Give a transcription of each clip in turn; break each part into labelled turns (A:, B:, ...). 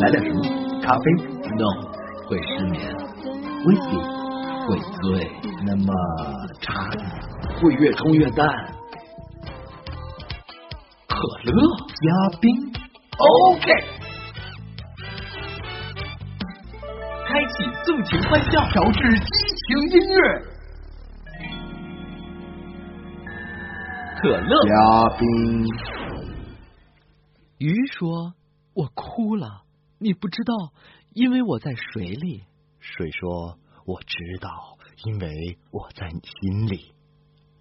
A: 来点什么？咖啡
B: ？No，会失眠。
A: 威士忌
B: 会醉。
A: 那么茶？
B: 会越冲越淡。可乐
A: 加冰。
B: OK。开启纵情欢笑，
A: 调制激情音乐。
B: 可乐
A: 加冰。
C: 鱼说：“我哭了，你不知道，因为我在水里。”
D: 水说：“我知道，因为我在你心里。”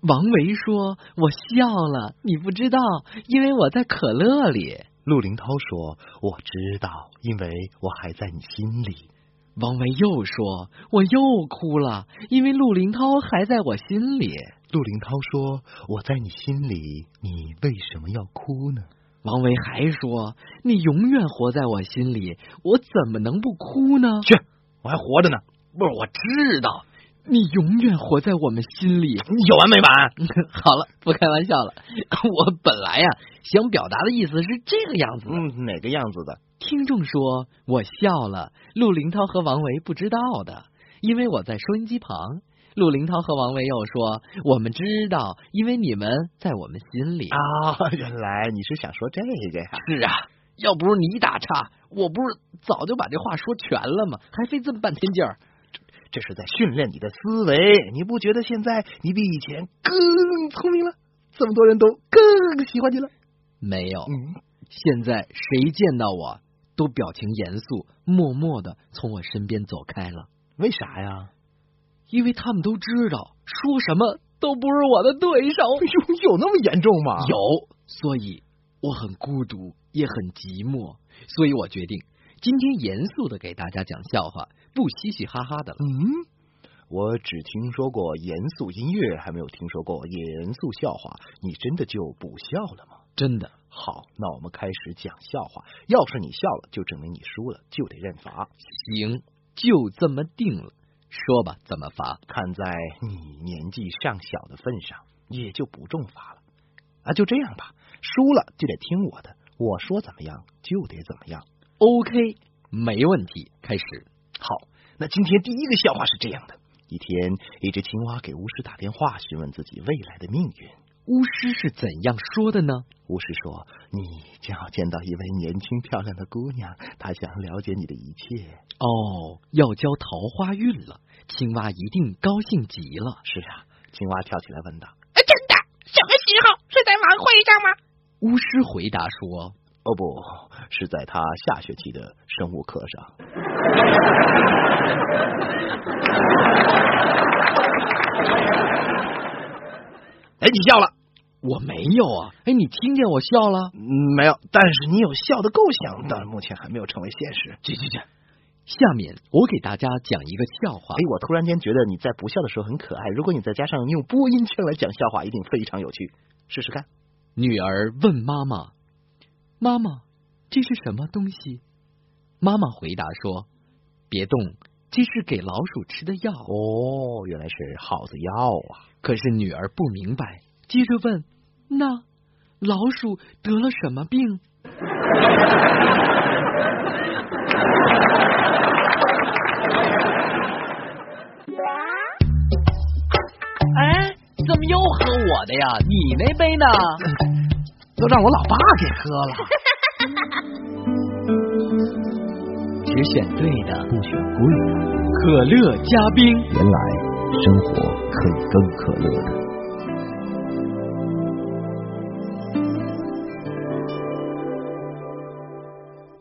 C: 王维说：“我笑了，你不知道，因为我在可乐里。”
D: 陆林涛说：“我知道，因为我还在你心里。”
C: 王维又说：“我又哭了，因为陆林涛还在我心里。”
D: 陆林涛说：“我在你心里，你为什么要哭呢？”
C: 王维还说：“你永远活在我心里，我怎么能不哭呢？”
D: 去，我还活着呢。
C: 不是，我知道你永远活在我们心里。
D: 你有完没完？
C: 好了，不开玩笑了。我本来呀想表达的意思是这个样子。
D: 嗯，哪个样子的？
C: 听众说我笑了，陆林涛和王维不知道的，因为我在收音机旁。陆林涛和王维又说：“我们知道，因为你们在我们心里
D: 啊。”原来你是想说这个呀？
C: 是啊，要不是你打岔，我不是早就把这话说全了吗？还费这么半天劲儿，
D: 这是在训练你的思维。你不觉得现在你比以前更聪明了？这么多人都更喜欢你了？
C: 没有，嗯现在谁见到我都表情严肃，默默的从我身边走开了。
D: 为啥呀？
C: 因为他们都知道，说什么都不是我的对手。
D: 有有那么严重吗？
C: 有，所以我很孤独，也很寂寞。所以我决定今天严肃的给大家讲笑话，不嘻嘻哈哈的了。
D: 嗯，我只听说过严肃音乐，还没有听说过严肃笑话。你真的就不笑了吗？
C: 真的。
D: 好，那我们开始讲笑话。要是你笑了，就证明你输了，就得认罚。
C: 行，就这么定了。说吧，怎么罚？
D: 看在你年纪尚小的份上，也就不重罚了。啊，就这样吧，输了就得听我的，我说怎么样就得怎么样。
C: OK，没问题。开始。
D: 好，那今天第一个笑话是这样的：一天，一只青蛙给巫师打电话，询问自己未来的命运。
C: 巫师是怎样说的呢？
D: 巫师说：“你将要见到一位年轻漂亮的姑娘，她想了解你的一切。”
C: 哦，要交桃花运了，青蛙一定高兴极了。
D: 是啊，青蛙跳起来问道：“
E: 真的？什么时候？是在晚会上吗？”
C: 巫师回答说：“
D: 哦，不是在他下学期的生物课上。”哎，你笑了，
C: 我没有啊！哎，你听见我笑了？
D: 没有，但是你有笑的构想，但目前还没有成为现实。
C: 去去去！下面我给大家讲一个笑话。
D: 哎，我突然间觉得你在不笑的时候很可爱。如果你再加上用播音腔来讲笑话，一定非常有趣。试试看。
C: 女儿问妈妈：“妈妈，这是什么东西？”妈妈回答说：“别动，这是给老鼠吃的药。”
D: 哦，原来是耗子药啊！
C: 可是女儿不明白，接着问：“那老鼠得了什么病？”哎，怎么又喝我的呀？你那杯呢？
D: 都让我老爸给喝了。
C: 只选对的，
D: 不选贵的。
C: 可乐加冰，
D: 原来。生活可以更可乐的。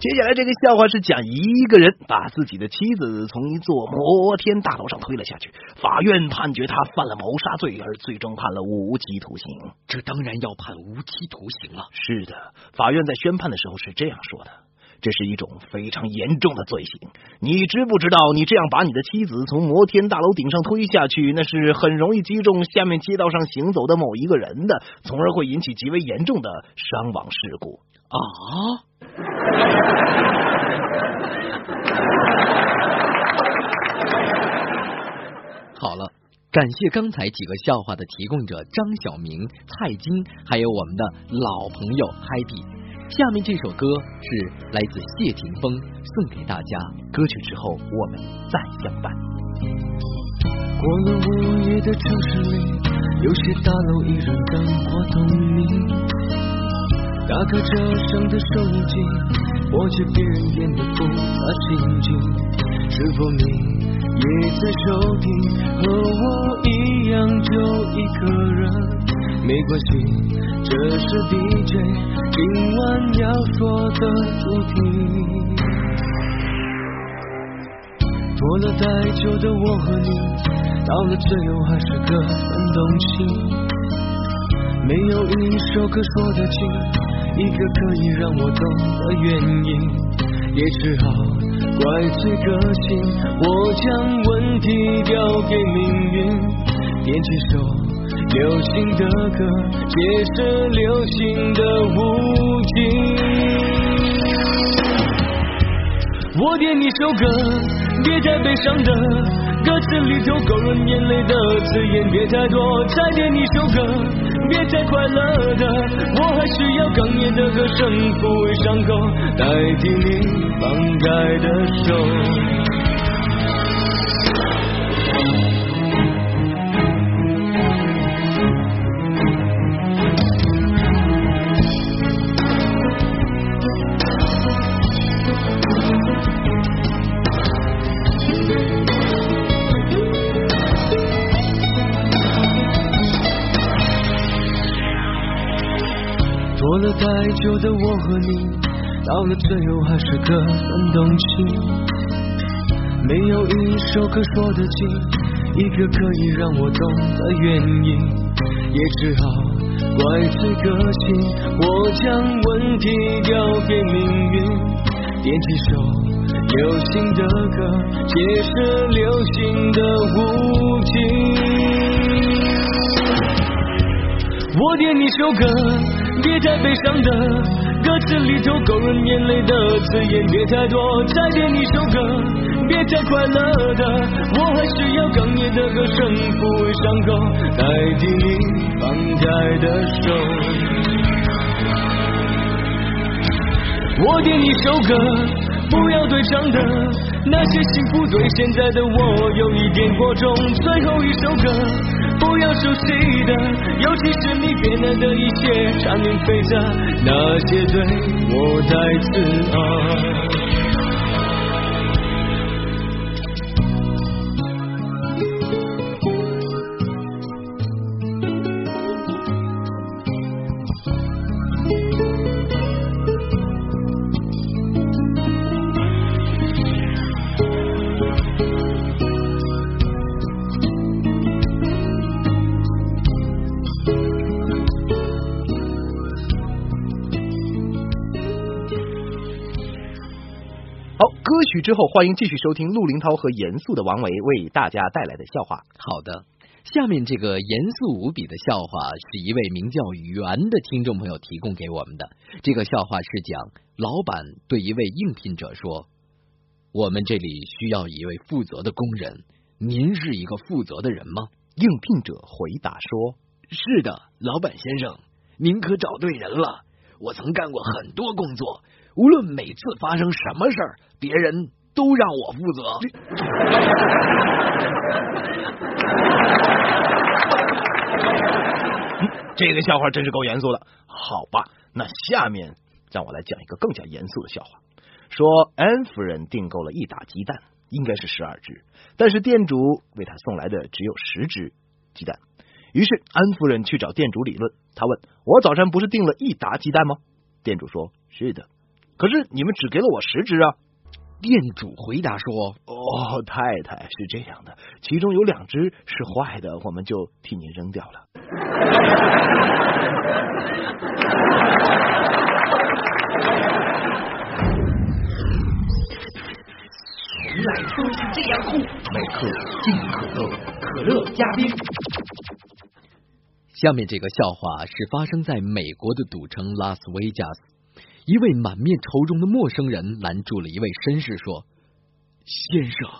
D: 接下来这个笑话是讲一个人把自己的妻子从一座摩天大楼上推了下去，法院判决他犯了谋杀罪，而最终判了无期徒刑。
C: 这当然要判无期徒刑了。
D: 是的，法院在宣判的时候是这样说的。这是一种非常严重的罪行，你知不知道？你这样把你的妻子从摩天大楼顶上推下去，那是很容易击中下面街道上行走的某一个人的，从而会引起极为严重的伤亡事故
C: 啊！好了，感谢刚才几个笑话的提供者张小明、蔡金，还有我们的老朋友嗨比。下面这首歌是来自谢霆锋，送给大家。
D: 歌曲之后，我们再相伴。
F: 过了午夜的城市里，有些大楼依然灯火通明。打开车上的收音机，播着别人演的复杂情景。是否你也在收听？和我一样就一个人，没关系，这是 DJ 今晚要说的主题。拖了太久的我和你，到了最后还是各分东西。没有一首歌说得清，一个可以让我懂的原因，也只好怪罪个性。我将问题交给命运，编几首流行的歌，解释流行的无尽。我点一首歌，别太悲伤的，歌词里头勾人眼泪的字眼别太多。再点一首歌，别太快乐的，我还需要哽咽的歌声抚慰伤口，代替你放开的手。和你，到了最后还是各分东西。没有一首歌说得清，一个可以让我懂的原因，也只好怪罪个性。我将问题交给命运，点几首流行的歌，解释流行的无尽。我点一首歌。别太悲伤的，歌词里头勾人眼泪的字眼别太多。再点一首歌，别太快乐的，我还需要哽咽的歌声抚慰伤口，代替你放开的手。我点一首歌，不要对唱的，那些幸福对现在的我有一点过重。最后一首歌。不要熟悉的，尤其是你变来的一切，缠绵悱恻那些对我太
D: 刺耳。之后，欢迎继续收听陆林涛和严肃的王维为大家带来的笑话。
C: 好的，下面这个严肃无比的笑话是一位名叫袁的听众朋友提供给我们的。这个笑话是讲老板对一位应聘者说：“我们这里需要一位负责的工人，您是一个负责的人吗？”
D: 应聘者回答说：“
C: 是的，老板先生，您可找对人了。我曾干过很多工作。”无论每次发生什么事儿，别人都让我负责。
D: 这个笑话真是够严肃的。好吧，那下面让我来讲一个更加严肃的笑话。说安夫人订购了一打鸡蛋，应该是十二只，但是店主为他送来的只有十只鸡蛋。于是安夫人去找店主理论，他问我早上不是订了一打鸡蛋吗？店主说是的。可是你们只给了我十只啊！
C: 店主回答说：“
D: 哦，太太是这样的，其中有两只是坏的，我们就替您扔掉了。”
G: 原来都是这样酷！
H: 美克劲可乐，可乐加冰。
C: 下面这个笑话是发生在美国的赌城拉斯维加斯。一位满面愁容的陌生人拦住了一位绅士，说：“先生，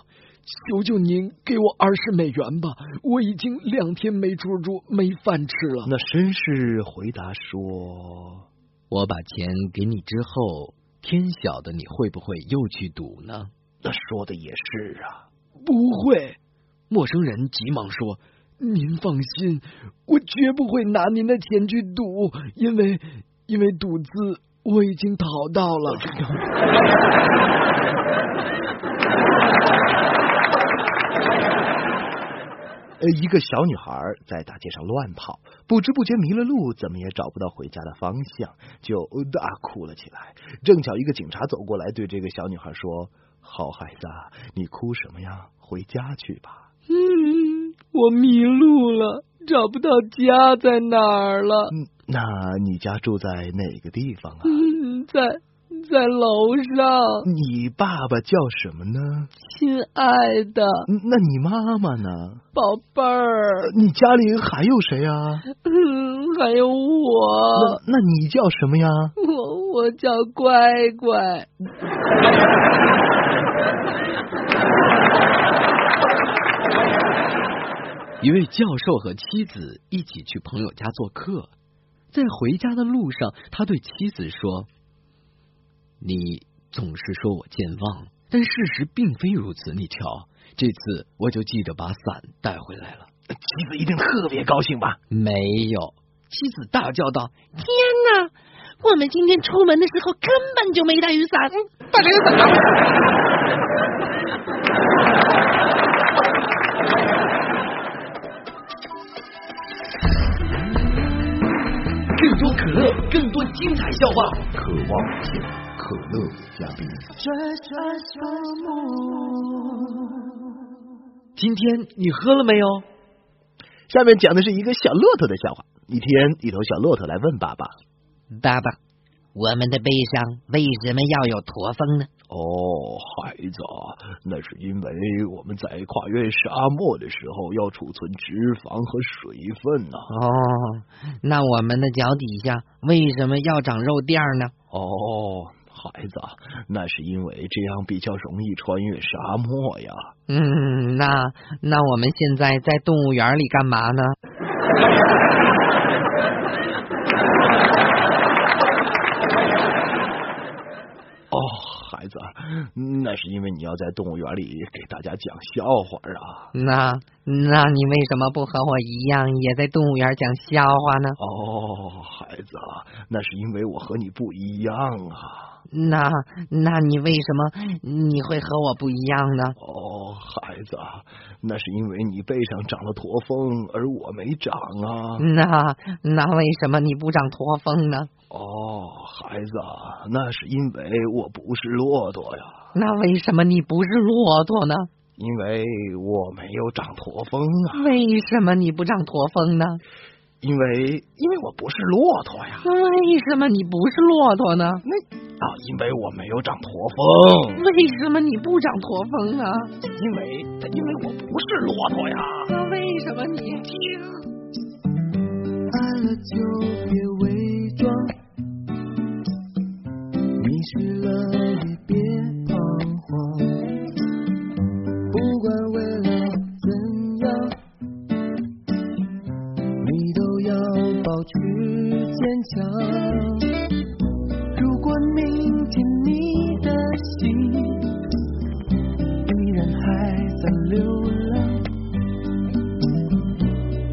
I: 求求您给我二十美元吧，我已经两天没出住，没饭吃了。
D: 那绅士回答说：“
C: 我把钱给你之后，天晓得你会不会又去赌呢？”
D: 那说的也是啊，
I: 不会。陌生人急忙说：“您放心，我绝不会拿您的钱去赌，因为因为赌资我已经逃到了。”
D: 呃，一个小女孩在大街上乱跑，不知不觉迷了路，怎么也找不到回家的方向，就大哭了起来。正巧一个警察走过来，对这个小女孩说：“好孩子，你哭什么呀？回家去吧。”
I: 嗯，我迷路了，找不到家在哪儿了。
D: 嗯，那你家住在哪个地方啊？
I: 嗯，在。在楼上。
D: 你爸爸叫什么呢？
I: 亲爱的。
D: 那你妈妈呢？
I: 宝贝儿。
D: 你家里还有谁啊？
I: 嗯，还有我。
D: 那那你叫什么呀？
I: 我我叫乖乖。
C: 一位教授和妻子一起去朋友家做客，在回家的路上，他对妻子说。你总是说我健忘，但事实并非如此。你瞧，这次我就记着把伞带回来了。
D: 妻子一定特别高兴吧？
C: 没有，妻子大叫道：“
E: 天哪！我们今天出门的时候根本就没带雨伞，
B: 把这个伞
A: 更多可乐，更多精彩笑话，
D: 渴望。可乐嘉宾，
C: 今天你喝了没有？
D: 下面讲的是一个小骆驼的笑话。一天，一头小骆驼来问爸爸：“
E: 爸爸，我们的背上为什么要有驼峰呢？”
D: 哦，孩子，那是因为我们在跨越沙漠的时候要储存脂肪和水分呢。
E: 哦，那我们的脚底下为什么要长肉垫呢？
D: 哦。孩子，那是因为这样比较容易穿越沙漠呀。
E: 嗯，那那我们现在在动物园里干嘛呢？
D: 哦，孩子，那是因为你要在动物园里给大家讲笑话啊。
E: 那那你为什么不和我一样也在动物园讲笑话呢？
D: 哦，孩子，那是因为我和你不一样啊。
E: 那那你为什么你会和我不一样呢？
D: 哦，孩子，那是因为你背上长了驼峰，而我没长啊。
E: 那那为什么你不长驼峰呢？
D: 哦，孩子，那是因为我不是骆驼呀。
E: 那为什么你不是骆驼呢？
D: 因为我没有长驼峰啊。
E: 为什么你不长驼峰呢？
D: 因为因为我不是骆驼呀。
E: 为什么你不是骆驼呢？
D: 那啊，因为我没有长驼峰。
E: 为什么你不长驼峰啊？
D: 因为因为我不是骆驼呀。
E: 那为什么你听？
I: 爱了就别伪装，迷失了想如果明天你的心依然还在流浪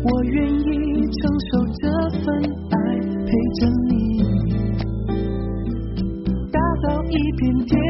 I: 我愿意承受这份爱陪着你打造一片天。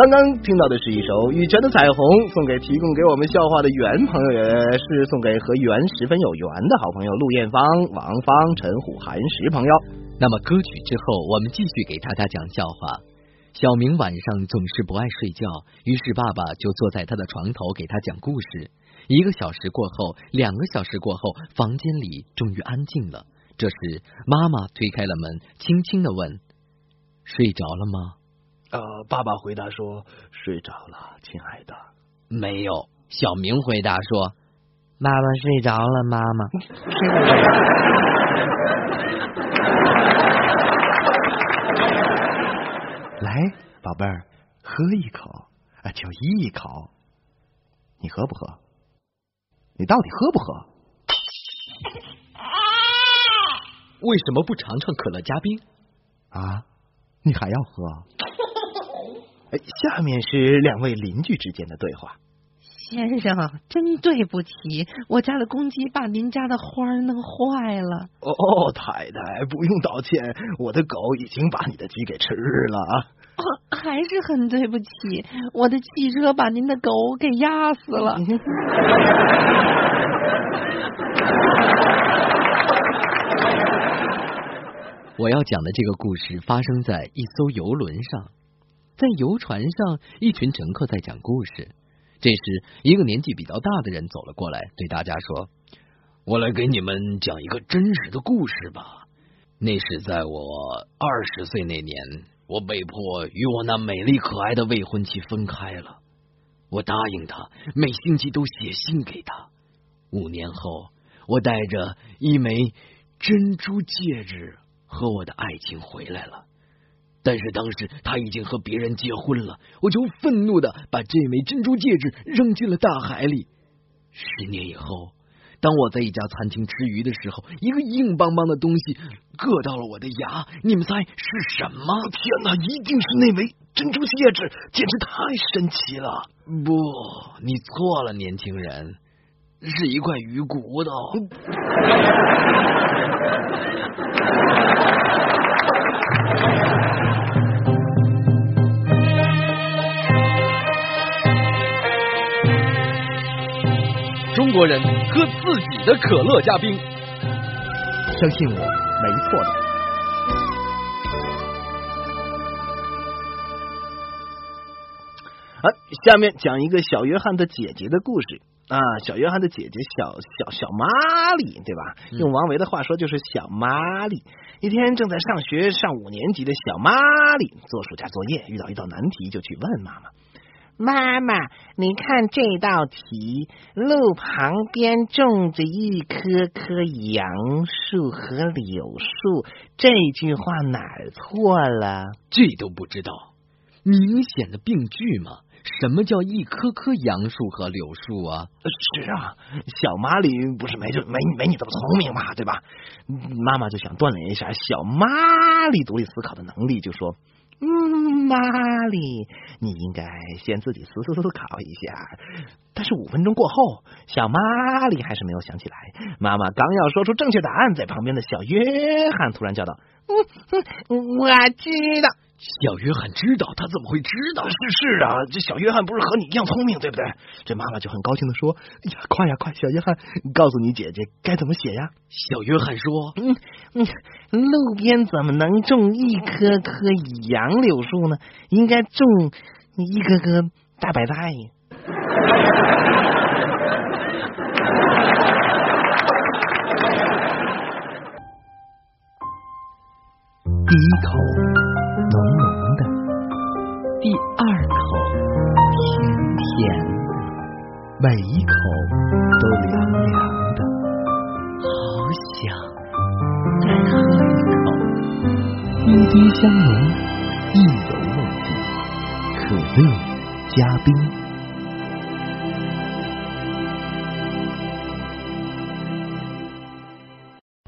D: 刚刚听到的是一首羽泉的《彩虹》，送给提供给我们笑话的袁朋友，也是送给和袁十分有缘的好朋友陆艳芳、王芳、陈虎、韩石朋友。
C: 那么歌曲之后，我们继续给大家讲笑话。小明晚上总是不爱睡觉，于是爸爸就坐在他的床头给他讲故事。一个小时过后，两个小时过后，房间里终于安静了。这时，妈妈推开了门，轻轻的问：“睡着了吗
D: 呃，爸爸回答说：“睡着了，亲爱的。？”
C: 没有。小明回答说
E: 爸爸睡着了，妈妈。
D: 来，宝贝儿，喝一口啊，就一口。你喝不喝？你到底喝不喝？：“
C: 为什么不尝尝可乐加冰
D: 啊，你还要喝？哎，下面是两位邻居之间的对话。
E: 先生，真对不起，我家的公鸡把您家的花儿弄坏了。
D: 哦，太太，不用道歉，我的狗已经把你的鸡给吃了啊。
E: 哦，还是很对不起，我的汽车把您的狗给压死了。
C: 我要讲的这个故事发生在一艘游轮上，在游船上，一群乘客在讲故事。这时，一个年纪比较大的人走了过来，对大家说：“我来给你们讲一个真实的故事吧。那是在我二十岁那年，我被迫与我那美丽可爱的未婚妻分开了。我答应她，每星期都写信给她。五年后，我带着一枚珍珠戒指和我的爱情回来了。但是当时他已经和别人结婚了，我就愤怒的把这枚珍珠戒指扔进了大海里。十年以后，当我在一家餐厅吃鱼的时候，一个硬邦邦的东西硌到了我的牙，你们猜是什么？
D: 天哪，一定是那枚珍珠戒指，简直太神奇了！
C: 不，你错了，年轻人，是一块鱼骨头。中国人喝自己的可乐加冰。
D: 相信我，没错的。啊，下面讲一个小约翰的姐姐的故事。啊，小约翰的姐姐小小小玛丽，对吧？用王维的话说就是小玛丽。一天正在上学上五年级的小玛丽做暑假作业，遇到一道难题，就去问妈妈。
J: 妈妈，你看这道题，路旁边种着一棵棵杨树和柳树，这句话哪儿错了？
C: 这都不知道，明显的病句嘛。什么叫一棵棵杨树和柳树啊？
D: 是啊，小玛丽不是没就没没你这么聪明嘛，对吧？妈妈就想锻炼一下小玛丽独立思考的能力，就说。
J: 嗯，玛丽，你应该先自己思思思考一下。
D: 但是五分钟过后，小玛丽还是没有想起来。妈妈刚要说出正确答案，在旁边的小约翰突然叫道：“
J: 嗯嗯，我知道。”
C: 小约翰知道，他怎么会知道？
D: 是是啊，这小约翰不是和你一样聪明，对不对？这妈妈就很高兴的说：“哎呀，快呀快，小约翰，告诉你姐姐该怎么写呀。”
C: 小约翰说：“
J: 嗯嗯，路边怎么能种一棵棵杨柳树呢？应该种一棵棵大白菜。”
I: 第一口。浓浓的，
C: 第二口甜甜的，
I: 每一口都凉凉的，
C: 好想再喝一口。
I: 滴滴香浓，意犹未尽，可乐加冰。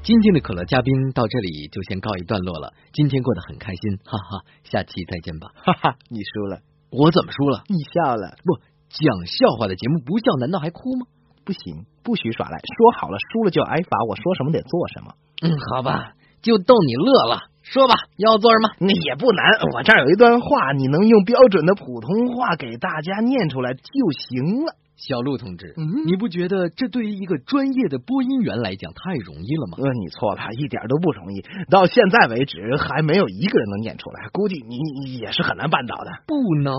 C: 今天的可乐嘉宾到这里就先告一段落了。今天过得很开心，哈哈，下期再见吧，
D: 哈哈。你输了，
C: 我怎么输了？
D: 你笑了，
C: 不讲笑话的节目不笑，难道还哭吗？
D: 不行，不许耍赖，说好了输了就挨罚，我说什么得做什么。
C: 嗯，好吧，就逗你乐了。说吧，要做什么？
D: 那也不难，我这儿有一段话，你能用标准的普通话给大家念出来就行了。
C: 小陆同志，你不觉得这对于一个专业的播音员来讲太容易了吗？
D: 呃，你错了，一点都不容易。到现在为止，还没有一个人能念出来，估计你也是很难办到的。
C: 不能，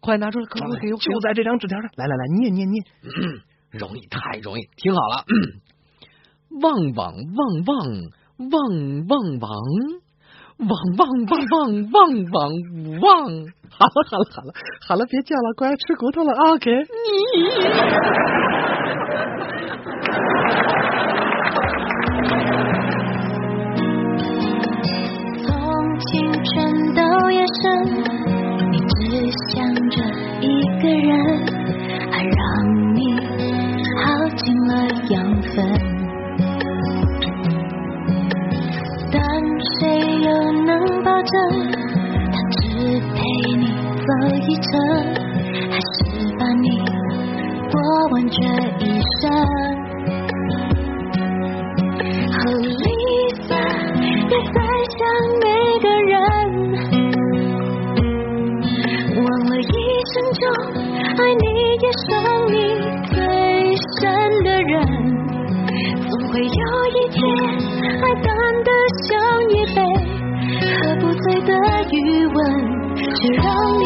C: 快拿出来，快快给我，
D: 就在这张纸条上。来来来，念念念，
C: 容易，太容易。听好了，旺旺旺旺旺旺旺。汪汪汪汪汪汪汪！
D: 好了好了好了好了，别叫了，乖，吃骨头了啊！给
C: 你。
K: 从青春到夜深，你只想着一个人，余温，却让你